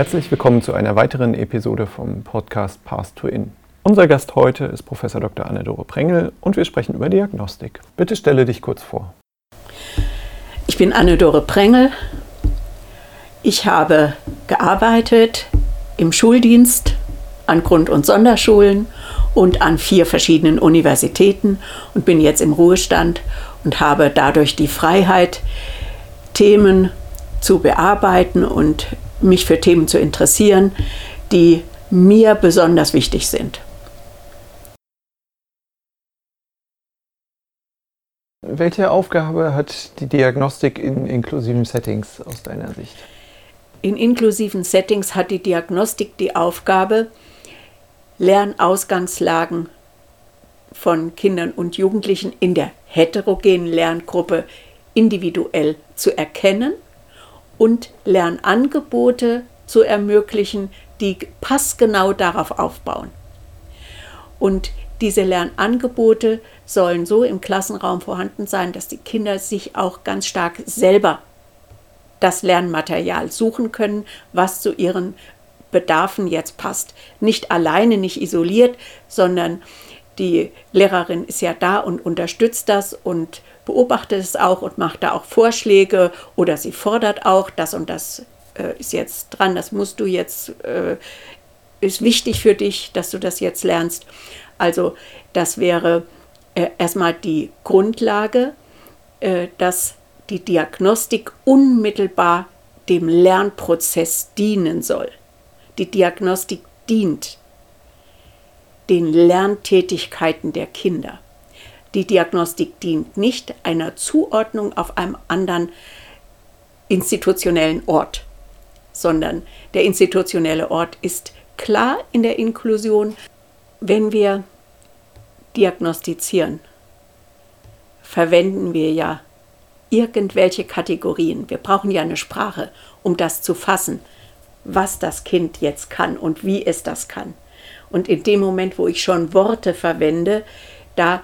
Herzlich willkommen zu einer weiteren Episode vom Podcast Path to In. Unser Gast heute ist Professor Dr. Anne-Dore Prengel und wir sprechen über Diagnostik. Bitte stelle dich kurz vor. Ich bin Anne-Dore Prengel. Ich habe gearbeitet im Schuldienst an Grund- und Sonderschulen und an vier verschiedenen Universitäten und bin jetzt im Ruhestand und habe dadurch die Freiheit, Themen zu bearbeiten und mich für Themen zu interessieren, die mir besonders wichtig sind. Welche Aufgabe hat die Diagnostik in inklusiven Settings aus deiner Sicht? In inklusiven Settings hat die Diagnostik die Aufgabe, Lernausgangslagen von Kindern und Jugendlichen in der heterogenen Lerngruppe individuell zu erkennen und Lernangebote zu ermöglichen, die passgenau darauf aufbauen. Und diese Lernangebote sollen so im Klassenraum vorhanden sein, dass die Kinder sich auch ganz stark selber das Lernmaterial suchen können, was zu ihren Bedarfen jetzt passt. Nicht alleine, nicht isoliert, sondern die Lehrerin ist ja da und unterstützt das und beobachtet es auch und macht da auch Vorschläge oder sie fordert auch, das und das äh, ist jetzt dran, das musst du jetzt, äh, ist wichtig für dich, dass du das jetzt lernst. Also das wäre äh, erstmal die Grundlage, äh, dass die Diagnostik unmittelbar dem Lernprozess dienen soll. Die Diagnostik dient den Lerntätigkeiten der Kinder. Die Diagnostik dient nicht einer Zuordnung auf einem anderen institutionellen Ort, sondern der institutionelle Ort ist klar in der Inklusion. Wenn wir diagnostizieren, verwenden wir ja irgendwelche Kategorien. Wir brauchen ja eine Sprache, um das zu fassen, was das Kind jetzt kann und wie es das kann. Und in dem Moment, wo ich schon Worte verwende, da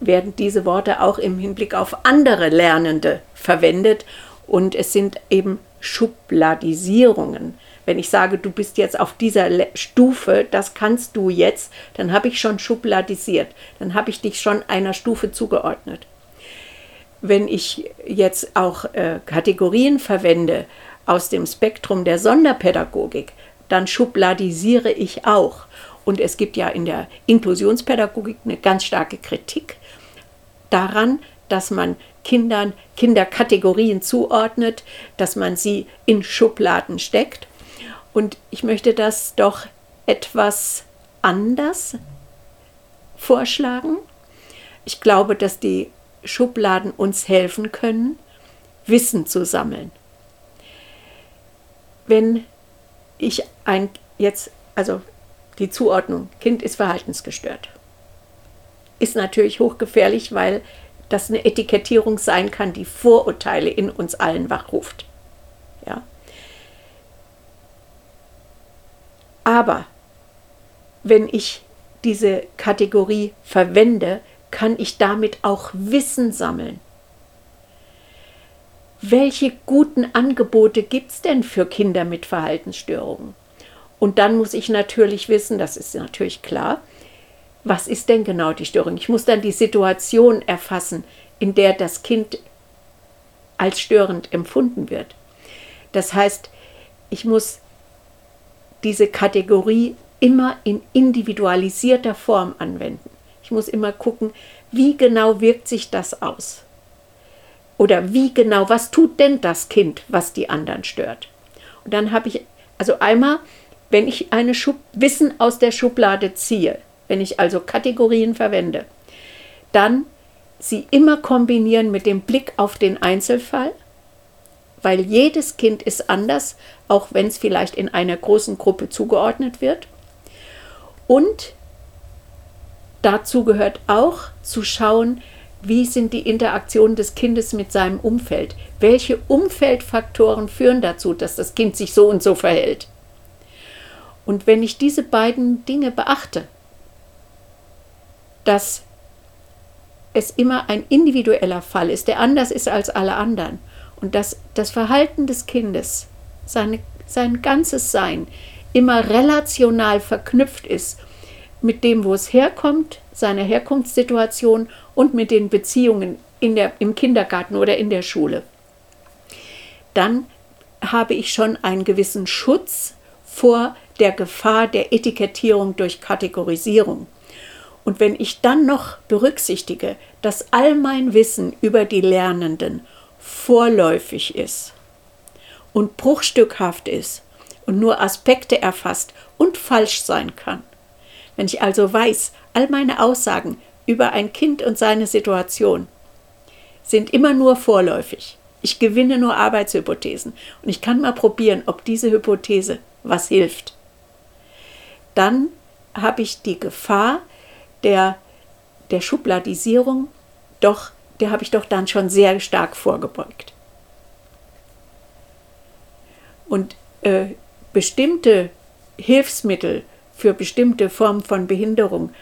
werden diese Worte auch im Hinblick auf andere Lernende verwendet und es sind eben Schubladisierungen. Wenn ich sage, du bist jetzt auf dieser Stufe, das kannst du jetzt, dann habe ich schon schubladisiert, dann habe ich dich schon einer Stufe zugeordnet. Wenn ich jetzt auch äh, Kategorien verwende aus dem Spektrum der Sonderpädagogik, dann schubladisiere ich auch. Und es gibt ja in der Inklusionspädagogik eine ganz starke Kritik daran, dass man Kindern Kinderkategorien zuordnet, dass man sie in Schubladen steckt. Und ich möchte das doch etwas anders vorschlagen. Ich glaube, dass die Schubladen uns helfen können, Wissen zu sammeln. Wenn ich ein jetzt, also die Zuordnung, Kind ist verhaltensgestört. Ist natürlich hochgefährlich, weil das eine Etikettierung sein kann, die Vorurteile in uns allen wachruft. Ja. Aber wenn ich diese Kategorie verwende, kann ich damit auch Wissen sammeln. Welche guten Angebote gibt es denn für Kinder mit Verhaltensstörungen? Und dann muss ich natürlich wissen, das ist natürlich klar, was ist denn genau die Störung? Ich muss dann die Situation erfassen, in der das Kind als störend empfunden wird. Das heißt, ich muss diese Kategorie immer in individualisierter Form anwenden. Ich muss immer gucken, wie genau wirkt sich das aus? Oder wie genau, was tut denn das Kind, was die anderen stört? Und dann habe ich, also einmal wenn ich eine Schub Wissen aus der Schublade ziehe, wenn ich also Kategorien verwende, dann sie immer kombinieren mit dem Blick auf den Einzelfall, weil jedes Kind ist anders, auch wenn es vielleicht in einer großen Gruppe zugeordnet wird. Und dazu gehört auch zu schauen, wie sind die Interaktionen des Kindes mit seinem Umfeld? Welche Umfeldfaktoren führen dazu, dass das Kind sich so und so verhält? Und wenn ich diese beiden Dinge beachte, dass es immer ein individueller Fall ist, der anders ist als alle anderen und dass das Verhalten des Kindes seine, sein ganzes Sein immer relational verknüpft ist mit dem, wo es herkommt, seiner Herkunftssituation und mit den Beziehungen in der, im Kindergarten oder in der Schule, dann habe ich schon einen gewissen Schutz vor der Gefahr der Etikettierung durch Kategorisierung. Und wenn ich dann noch berücksichtige, dass all mein Wissen über die Lernenden vorläufig ist und bruchstückhaft ist und nur Aspekte erfasst und falsch sein kann, wenn ich also weiß, all meine Aussagen über ein Kind und seine Situation sind immer nur vorläufig. Ich gewinne nur Arbeitshypothesen und ich kann mal probieren, ob diese Hypothese was hilft. Dann habe ich die Gefahr der, der Schubladisierung doch, der habe ich doch dann schon sehr stark vorgebeugt. Und äh, bestimmte Hilfsmittel für bestimmte Formen von Behinderung,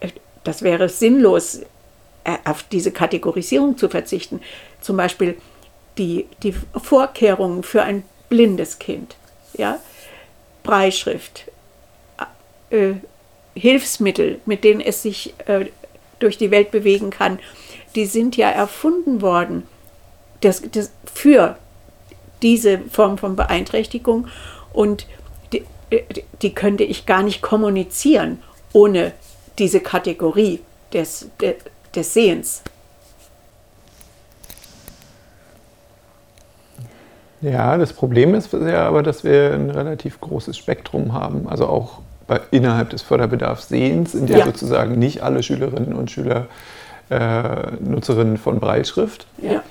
äh, das wäre sinnlos, äh, auf diese Kategorisierung zu verzichten. Zum Beispiel die, die Vorkehrungen für ein blindes Kind, ja? Breischrift, äh, Hilfsmittel, mit denen es sich äh, durch die Welt bewegen kann, die sind ja erfunden worden das, das, für diese Form von Beeinträchtigung und die könnte ich gar nicht kommunizieren ohne diese Kategorie des, des Sehens. Ja, das Problem ist ja aber, dass wir ein relativ großes Spektrum haben, also auch bei, innerhalb des Förderbedarfs Sehens, in der ja. sozusagen nicht alle Schülerinnen und Schüler äh, Nutzerinnen von Breitschrift. Ja.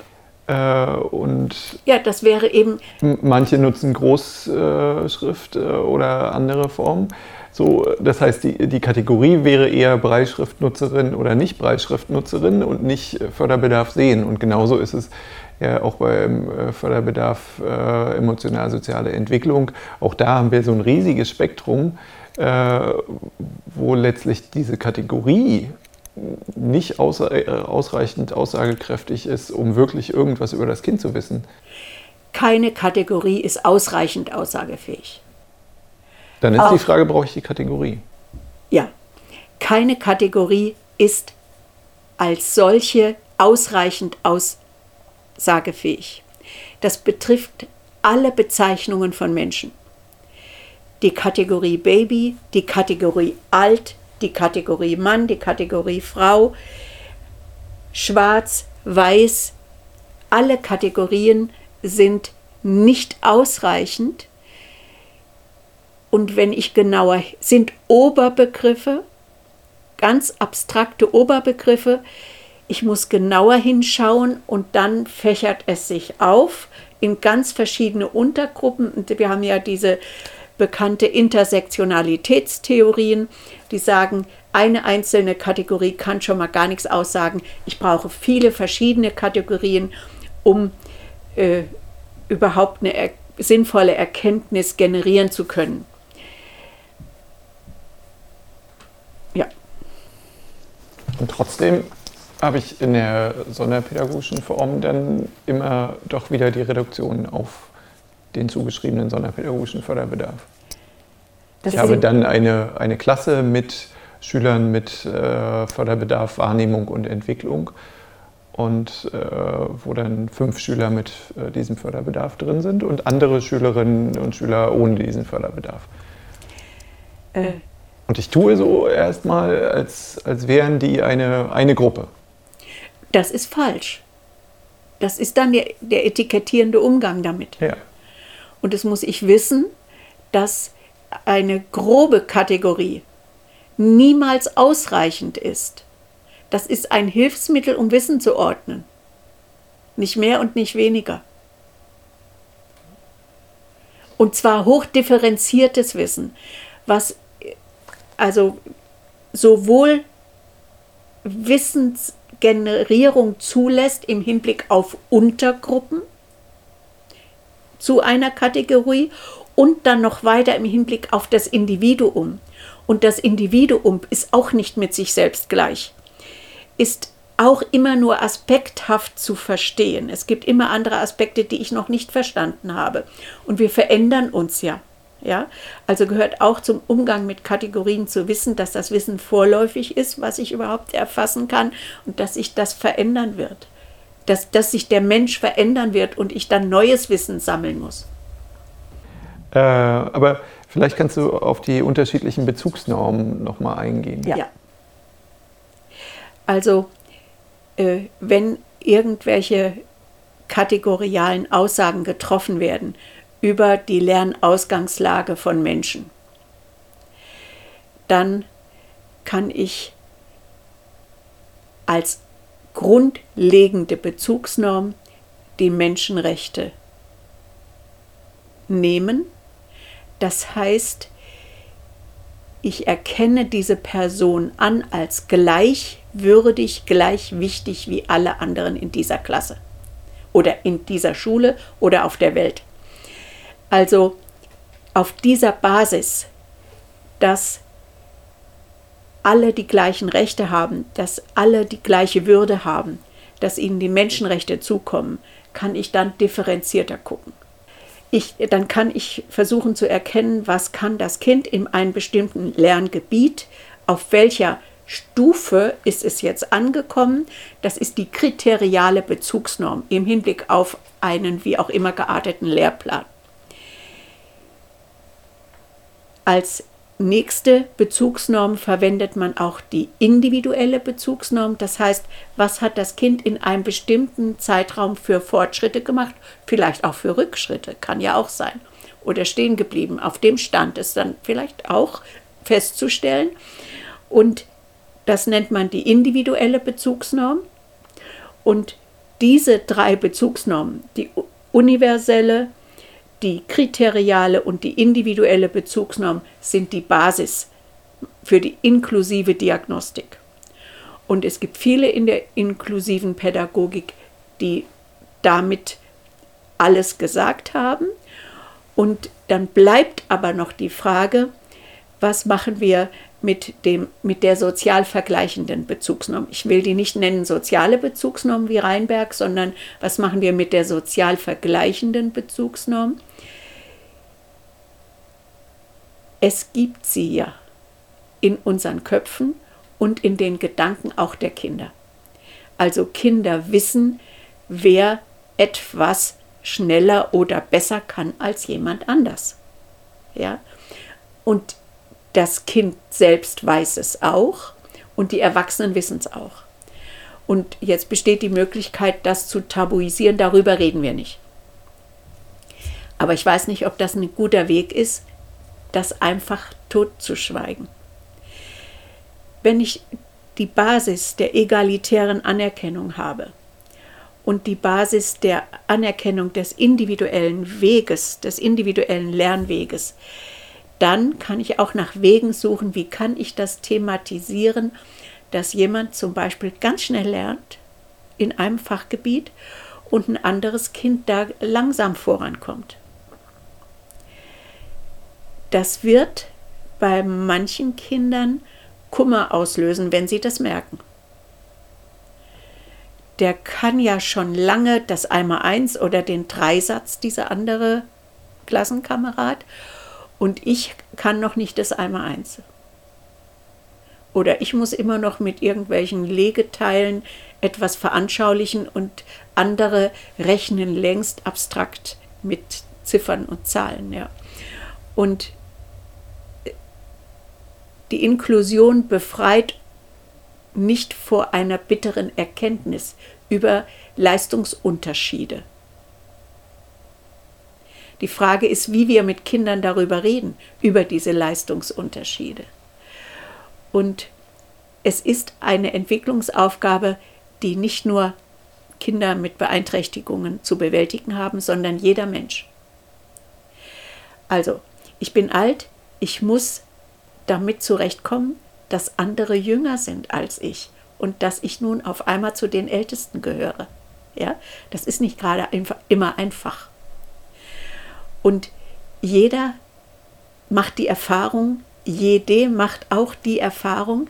Äh, und ja, das wäre eben. Manche nutzen Großschrift äh, oder andere Formen. So, das heißt, die, die Kategorie wäre eher Breitschriftnutzerin oder nicht Breitschriftnutzerin und nicht Förderbedarf sehen. Und genauso ist es ja auch beim äh, Förderbedarf äh, emotional-soziale Entwicklung. Auch da haben wir so ein riesiges Spektrum, äh, wo letztlich diese Kategorie nicht außer, äh, ausreichend aussagekräftig ist, um wirklich irgendwas über das Kind zu wissen. Keine Kategorie ist ausreichend aussagefähig. Dann ist Auch, die Frage, brauche ich die Kategorie? Ja, keine Kategorie ist als solche ausreichend aussagefähig. Das betrifft alle Bezeichnungen von Menschen. Die Kategorie Baby, die Kategorie alt, die Kategorie Mann, die Kategorie Frau, schwarz, weiß, alle Kategorien sind nicht ausreichend. Und wenn ich genauer, sind Oberbegriffe, ganz abstrakte Oberbegriffe, ich muss genauer hinschauen und dann fächert es sich auf in ganz verschiedene Untergruppen. Und wir haben ja diese bekannte Intersektionalitätstheorien, die sagen, eine einzelne Kategorie kann schon mal gar nichts aussagen. Ich brauche viele verschiedene Kategorien, um äh, überhaupt eine er sinnvolle Erkenntnis generieren zu können. Ja. Und trotzdem habe ich in der sonderpädagogischen Form dann immer doch wieder die Reduktion auf den zugeschriebenen sonderpädagogischen Förderbedarf. Das ich habe dann eine, eine Klasse mit Schülern mit äh, Förderbedarf, Wahrnehmung und Entwicklung und äh, wo dann fünf Schüler mit äh, diesem Förderbedarf drin sind und andere Schülerinnen und Schüler ohne diesen Förderbedarf. Äh. Und ich tue so erstmal, als, als wären die eine, eine Gruppe. Das ist falsch. Das ist dann der, der etikettierende Umgang damit. Ja. Und das muss ich wissen, dass eine grobe Kategorie niemals ausreichend ist. Das ist ein Hilfsmittel, um Wissen zu ordnen. Nicht mehr und nicht weniger. Und zwar hochdifferenziertes Wissen, was also sowohl Wissensgenerierung zulässt im Hinblick auf Untergruppen, zu einer Kategorie und dann noch weiter im Hinblick auf das Individuum. Und das Individuum ist auch nicht mit sich selbst gleich, ist auch immer nur aspekthaft zu verstehen. Es gibt immer andere Aspekte, die ich noch nicht verstanden habe. Und wir verändern uns ja. Ja, also gehört auch zum Umgang mit Kategorien zu wissen, dass das Wissen vorläufig ist, was ich überhaupt erfassen kann und dass sich das verändern wird. Dass, dass sich der Mensch verändern wird und ich dann neues Wissen sammeln muss. Äh, aber vielleicht kannst du auf die unterschiedlichen Bezugsnormen nochmal eingehen. Ja. ja. Also, äh, wenn irgendwelche kategorialen Aussagen getroffen werden, über die Lernausgangslage von Menschen. Dann kann ich als grundlegende Bezugsnorm die Menschenrechte nehmen. Das heißt, ich erkenne diese Person an als gleichwürdig, gleich wichtig wie alle anderen in dieser Klasse oder in dieser Schule oder auf der Welt. Also auf dieser Basis, dass alle die gleichen Rechte haben, dass alle die gleiche Würde haben, dass ihnen die Menschenrechte zukommen, kann ich dann differenzierter gucken. Ich, dann kann ich versuchen zu erkennen, was kann das Kind in einem bestimmten Lerngebiet, auf welcher Stufe ist es jetzt angekommen. Das ist die kriteriale Bezugsnorm im Hinblick auf einen wie auch immer gearteten Lehrplan. Als nächste Bezugsnorm verwendet man auch die individuelle Bezugsnorm. Das heißt, was hat das Kind in einem bestimmten Zeitraum für Fortschritte gemacht? Vielleicht auch für Rückschritte, kann ja auch sein. Oder stehen geblieben. Auf dem Stand ist dann vielleicht auch festzustellen. Und das nennt man die individuelle Bezugsnorm. Und diese drei Bezugsnormen, die universelle, die kriteriale und die individuelle Bezugsnorm sind die Basis für die inklusive Diagnostik. Und es gibt viele in der inklusiven Pädagogik, die damit alles gesagt haben. Und dann bleibt aber noch die Frage, was machen wir mit, dem, mit der sozial vergleichenden Bezugsnorm. Ich will die nicht nennen soziale Bezugsnorm wie Reinberg, sondern was machen wir mit der sozial vergleichenden Bezugsnorm? Es gibt sie ja in unseren Köpfen und in den Gedanken auch der Kinder. Also Kinder wissen, wer etwas schneller oder besser kann als jemand anders. Ja? Und das Kind selbst weiß es auch und die Erwachsenen wissen es auch. Und jetzt besteht die Möglichkeit, das zu tabuisieren, darüber reden wir nicht. Aber ich weiß nicht, ob das ein guter Weg ist, das einfach totzuschweigen. Wenn ich die Basis der egalitären Anerkennung habe und die Basis der Anerkennung des individuellen Weges, des individuellen Lernweges, dann kann ich auch nach Wegen suchen, wie kann ich das thematisieren, dass jemand zum Beispiel ganz schnell lernt in einem Fachgebiet und ein anderes Kind da langsam vorankommt. Das wird bei manchen Kindern Kummer auslösen, wenn sie das merken. Der kann ja schon lange das Einmal-Eins oder den Dreisatz, dieser andere Klassenkamerad, und ich kann noch nicht das Einmal-Eins. Oder ich muss immer noch mit irgendwelchen Legeteilen etwas veranschaulichen und andere rechnen längst abstrakt mit Ziffern und Zahlen. Ja. Und die Inklusion befreit nicht vor einer bitteren Erkenntnis über Leistungsunterschiede. Die Frage ist, wie wir mit Kindern darüber reden, über diese Leistungsunterschiede. Und es ist eine Entwicklungsaufgabe, die nicht nur Kinder mit Beeinträchtigungen zu bewältigen haben, sondern jeder Mensch. Also, ich bin alt, ich muss damit zurechtkommen, dass andere jünger sind als ich und dass ich nun auf einmal zu den Ältesten gehöre. Ja, das ist nicht gerade immer einfach. Und jeder macht die Erfahrung, jede macht auch die Erfahrung,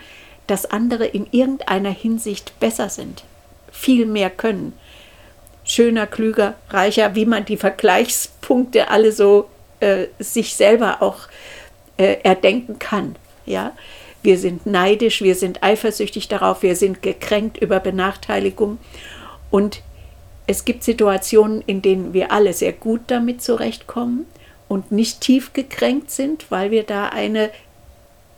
dass andere in irgendeiner Hinsicht besser sind, viel mehr können, schöner, klüger, reicher, wie man die Vergleichspunkte alle so äh, sich selber auch äh, erdenken kann. Ja? Wir sind neidisch, wir sind eifersüchtig darauf, wir sind gekränkt über Benachteiligung und es gibt Situationen, in denen wir alle sehr gut damit zurechtkommen und nicht tief gekränkt sind, weil wir da eine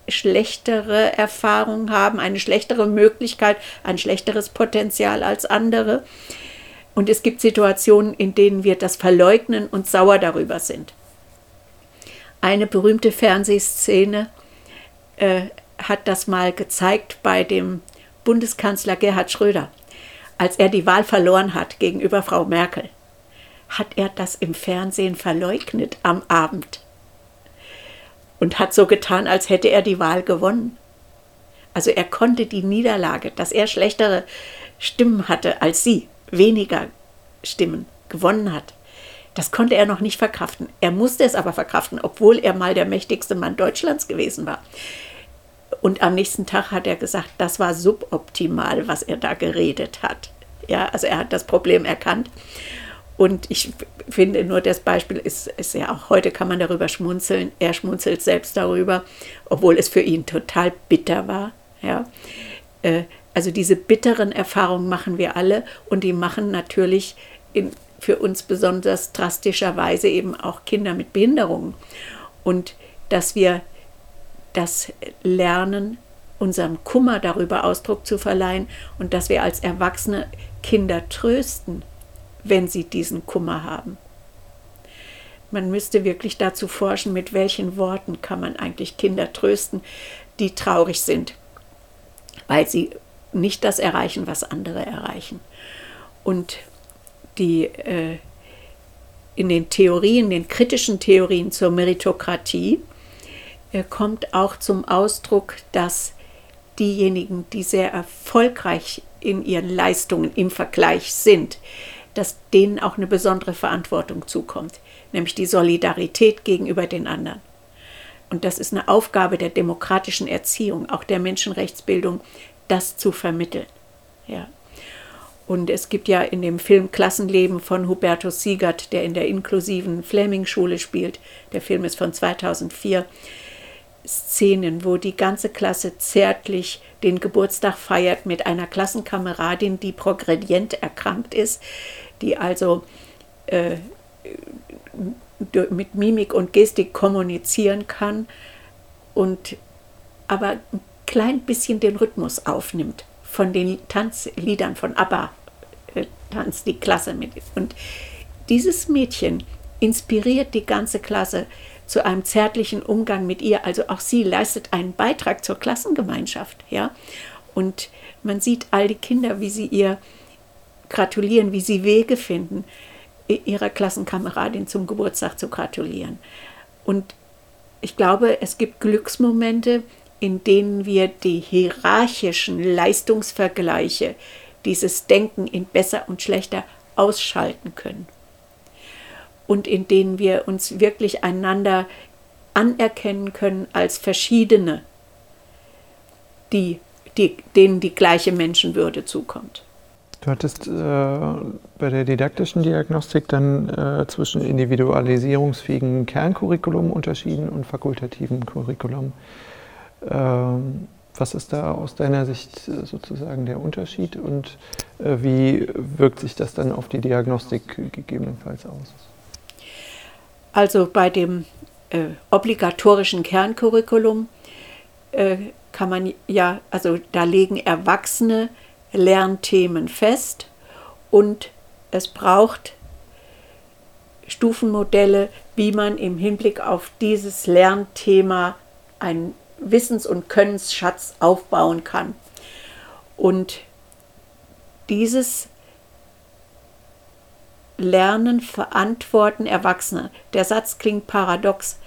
schlechtere Erfahrung haben, eine schlechtere Möglichkeit, ein schlechteres Potenzial als andere. Und es gibt Situationen, in denen wir das verleugnen und sauer darüber sind. Eine berühmte Fernsehszene äh, hat das mal gezeigt bei dem Bundeskanzler Gerhard Schröder, als er die Wahl verloren hat gegenüber Frau Merkel. Hat er das im Fernsehen verleugnet am Abend und hat so getan, als hätte er die Wahl gewonnen. Also er konnte die Niederlage, dass er schlechtere Stimmen hatte als sie, weniger Stimmen gewonnen hat, das konnte er noch nicht verkraften. Er musste es aber verkraften, obwohl er mal der mächtigste Mann Deutschlands gewesen war. Und am nächsten Tag hat er gesagt, das war suboptimal, was er da geredet hat. Ja, also er hat das Problem erkannt. Und ich finde nur, das Beispiel ist, ist ja auch heute kann man darüber schmunzeln. Er schmunzelt selbst darüber, obwohl es für ihn total bitter war. Ja. Äh, also diese bitteren Erfahrungen machen wir alle und die machen natürlich in für uns besonders drastischerweise eben auch Kinder mit Behinderungen. Und dass wir das lernen, unserem Kummer darüber Ausdruck zu verleihen und dass wir als Erwachsene Kinder trösten, wenn sie diesen Kummer haben. Man müsste wirklich dazu forschen, mit welchen Worten kann man eigentlich Kinder trösten, die traurig sind, weil sie nicht das erreichen, was andere erreichen. Und die äh, in den Theorien, den kritischen Theorien zur Meritokratie, kommt auch zum Ausdruck, dass diejenigen, die sehr erfolgreich in ihren Leistungen im Vergleich sind, dass denen auch eine besondere Verantwortung zukommt, nämlich die Solidarität gegenüber den anderen. Und das ist eine Aufgabe der demokratischen Erziehung, auch der Menschenrechtsbildung, das zu vermitteln. Ja. Und es gibt ja in dem Film Klassenleben von Hubertus Siegert, der in der inklusiven Fleming-Schule spielt, der Film ist von 2004, Szenen, wo die ganze Klasse zärtlich den Geburtstag feiert mit einer Klassenkameradin, die progredient erkrankt ist, die also äh, mit Mimik und Gestik kommunizieren kann und aber ein klein bisschen den Rhythmus aufnimmt von den Tanzliedern von ABBA äh, tanzt die Klasse mit. Und dieses Mädchen inspiriert die ganze Klasse zu einem zärtlichen Umgang mit ihr. Also auch sie leistet einen Beitrag zur Klassengemeinschaft. Ja? Und man sieht all die Kinder, wie sie ihr gratulieren, wie sie Wege finden, ihrer Klassenkameradin zum Geburtstag zu gratulieren. Und ich glaube, es gibt Glücksmomente, in denen wir die hierarchischen Leistungsvergleiche, dieses Denken in besser und schlechter ausschalten können. Und in denen wir uns wirklich einander anerkennen können als Verschiedene, die, die, denen die gleiche Menschenwürde zukommt. Du hattest äh, bei der didaktischen Diagnostik dann äh, zwischen individualisierungsfähigen Kerncurriculum unterschieden und fakultativen Curriculum. Ähm, was ist da aus deiner Sicht äh, sozusagen der Unterschied und äh, wie wirkt sich das dann auf die Diagnostik gegebenenfalls aus? Also bei dem äh, obligatorischen Kerncurriculum äh, kann man ja, also da legen Erwachsene Lernthemen fest und es braucht Stufenmodelle, wie man im Hinblick auf dieses Lernthema ein Wissens- und Könnensschatz aufbauen kann. Und dieses Lernen, Verantworten Erwachsene. Der Satz klingt paradox,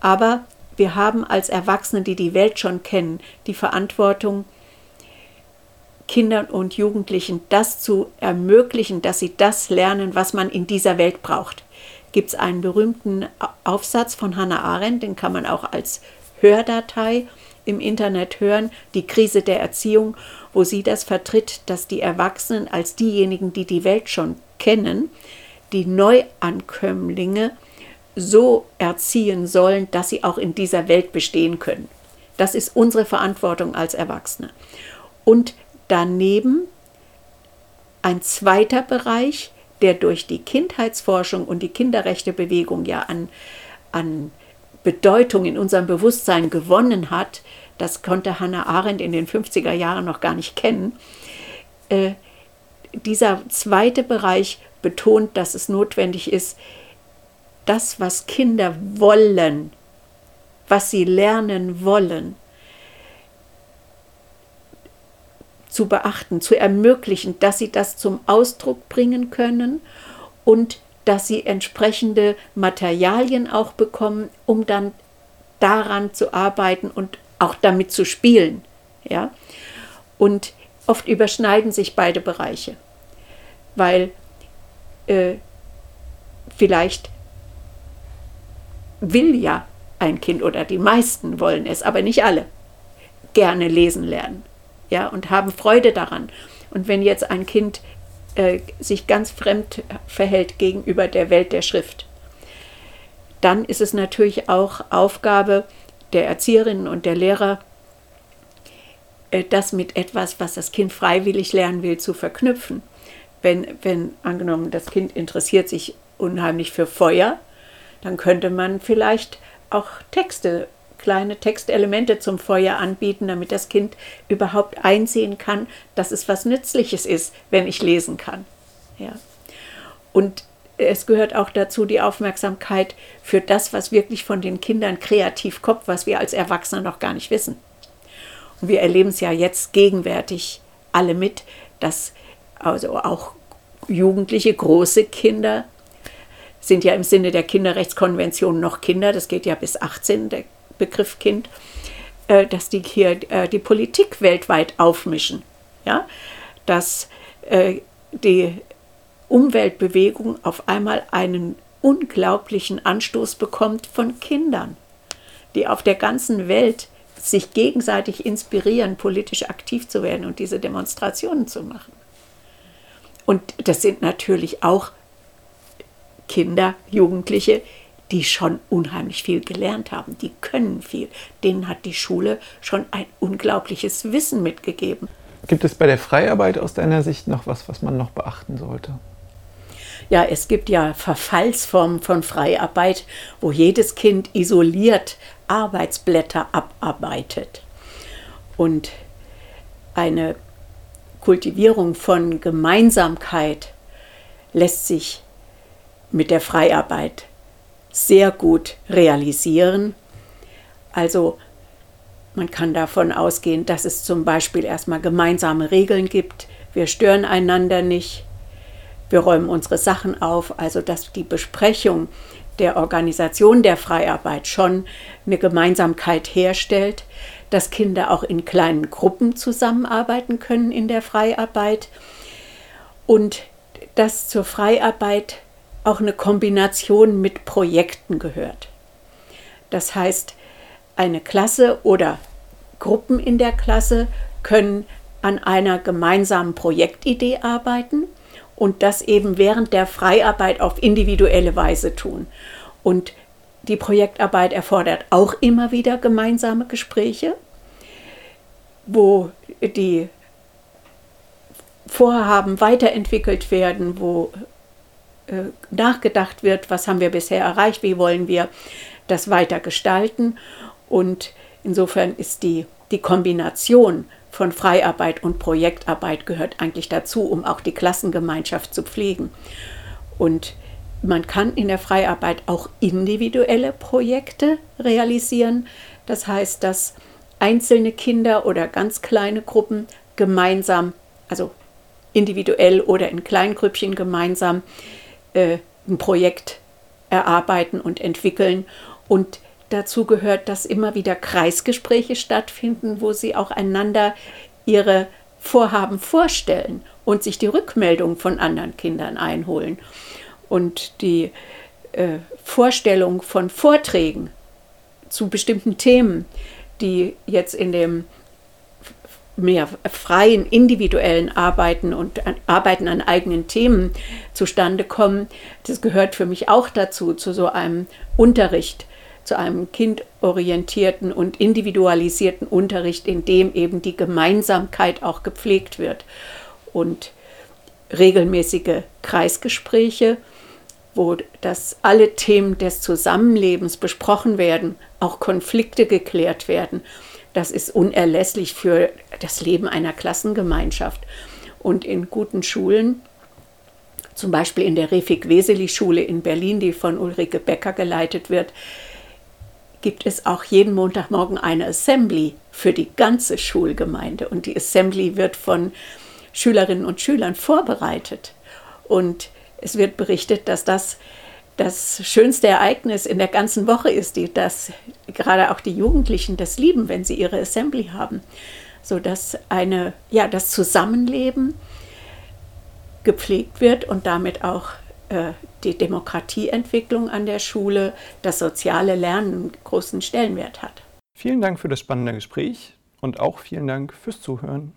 aber wir haben als Erwachsene, die die Welt schon kennen, die Verantwortung, Kindern und Jugendlichen das zu ermöglichen, dass sie das lernen, was man in dieser Welt braucht. Gibt es einen berühmten Aufsatz von Hannah Arendt, den kann man auch als Hördatei im Internet hören, die Krise der Erziehung, wo sie das vertritt, dass die Erwachsenen als diejenigen, die die Welt schon kennen, die Neuankömmlinge so erziehen sollen, dass sie auch in dieser Welt bestehen können. Das ist unsere Verantwortung als Erwachsene. Und daneben ein zweiter Bereich, der durch die Kindheitsforschung und die Kinderrechtebewegung ja an, an Bedeutung in unserem Bewusstsein gewonnen hat, das konnte Hannah Arendt in den 50er Jahren noch gar nicht kennen, äh, dieser zweite Bereich betont, dass es notwendig ist, das, was Kinder wollen, was sie lernen wollen, zu beachten, zu ermöglichen, dass sie das zum Ausdruck bringen können und dass sie entsprechende Materialien auch bekommen, um dann daran zu arbeiten und auch damit zu spielen. Ja? Und oft überschneiden sich beide Bereiche, weil äh, vielleicht will ja ein Kind oder die meisten wollen es, aber nicht alle, gerne lesen lernen ja, und haben Freude daran. Und wenn jetzt ein Kind äh, sich ganz fremd verhält gegenüber der Welt der Schrift, dann ist es natürlich auch Aufgabe der Erzieherinnen und der Lehrer, das mit etwas, was das Kind freiwillig lernen will, zu verknüpfen. Wenn, wenn angenommen, das Kind interessiert sich unheimlich für Feuer, dann könnte man vielleicht auch Texte kleine Textelemente zum Feuer anbieten, damit das Kind überhaupt einsehen kann, dass es was Nützliches ist, wenn ich lesen kann. Ja. Und es gehört auch dazu die Aufmerksamkeit für das, was wirklich von den Kindern kreativ kommt, was wir als Erwachsene noch gar nicht wissen. Und wir erleben es ja jetzt gegenwärtig alle mit, dass also auch Jugendliche, große Kinder sind ja im Sinne der Kinderrechtskonvention noch Kinder, das geht ja bis 18, der Begriff Kind, äh, dass die hier äh, die Politik weltweit aufmischen. Ja? Dass äh, die Umweltbewegung auf einmal einen unglaublichen Anstoß bekommt von Kindern, die auf der ganzen Welt sich gegenseitig inspirieren, politisch aktiv zu werden und diese Demonstrationen zu machen. Und das sind natürlich auch Kinder, Jugendliche, die schon unheimlich viel gelernt haben, die können viel. Denen hat die Schule schon ein unglaubliches Wissen mitgegeben. Gibt es bei der Freiarbeit aus deiner Sicht noch was, was man noch beachten sollte? Ja, es gibt ja Verfallsformen von Freiarbeit, wo jedes Kind isoliert Arbeitsblätter abarbeitet. Und eine Kultivierung von Gemeinsamkeit lässt sich mit der Freiarbeit sehr gut realisieren. Also man kann davon ausgehen, dass es zum Beispiel erstmal gemeinsame Regeln gibt. Wir stören einander nicht. Wir räumen unsere Sachen auf. Also dass die Besprechung der Organisation der Freiarbeit schon eine Gemeinsamkeit herstellt, dass Kinder auch in kleinen Gruppen zusammenarbeiten können in der Freiarbeit und dass zur Freiarbeit auch eine Kombination mit Projekten gehört. Das heißt, eine Klasse oder Gruppen in der Klasse können an einer gemeinsamen Projektidee arbeiten und das eben während der Freiarbeit auf individuelle Weise tun. Und die Projektarbeit erfordert auch immer wieder gemeinsame Gespräche, wo die Vorhaben weiterentwickelt werden, wo äh, nachgedacht wird, was haben wir bisher erreicht, wie wollen wir das weiter gestalten. Und insofern ist die, die Kombination von Freiarbeit und Projektarbeit gehört eigentlich dazu, um auch die Klassengemeinschaft zu pflegen. Und man kann in der Freiarbeit auch individuelle Projekte realisieren. Das heißt, dass einzelne Kinder oder ganz kleine Gruppen gemeinsam, also individuell oder in Kleingrüppchen gemeinsam äh, ein Projekt erarbeiten und entwickeln. Und dazu gehört, dass immer wieder Kreisgespräche stattfinden, wo sie auch einander ihre Vorhaben vorstellen und sich die Rückmeldung von anderen Kindern einholen. Und die äh, Vorstellung von Vorträgen zu bestimmten Themen die jetzt in dem mehr freien, individuellen Arbeiten und Arbeiten an eigenen Themen zustande kommen. Das gehört für mich auch dazu, zu so einem Unterricht, zu einem kindorientierten und individualisierten Unterricht, in dem eben die Gemeinsamkeit auch gepflegt wird. Und regelmäßige Kreisgespräche, wo das alle Themen des Zusammenlebens besprochen werden, auch Konflikte geklärt werden das ist unerlässlich für das Leben einer Klassengemeinschaft. Und in guten Schulen, zum Beispiel in der Refik-Weseli-Schule in Berlin, die von Ulrike Becker geleitet wird, gibt es auch jeden Montagmorgen eine Assembly für die ganze Schulgemeinde. Und die Assembly wird von Schülerinnen und Schülern vorbereitet. Und es wird berichtet, dass das das schönste Ereignis in der ganzen Woche ist, die, dass gerade auch die Jugendlichen das lieben, wenn sie ihre Assembly haben, sodass eine, ja, das Zusammenleben gepflegt wird und damit auch äh, die Demokratieentwicklung an der Schule, das soziale Lernen großen Stellenwert hat. Vielen Dank für das spannende Gespräch und auch vielen Dank fürs Zuhören.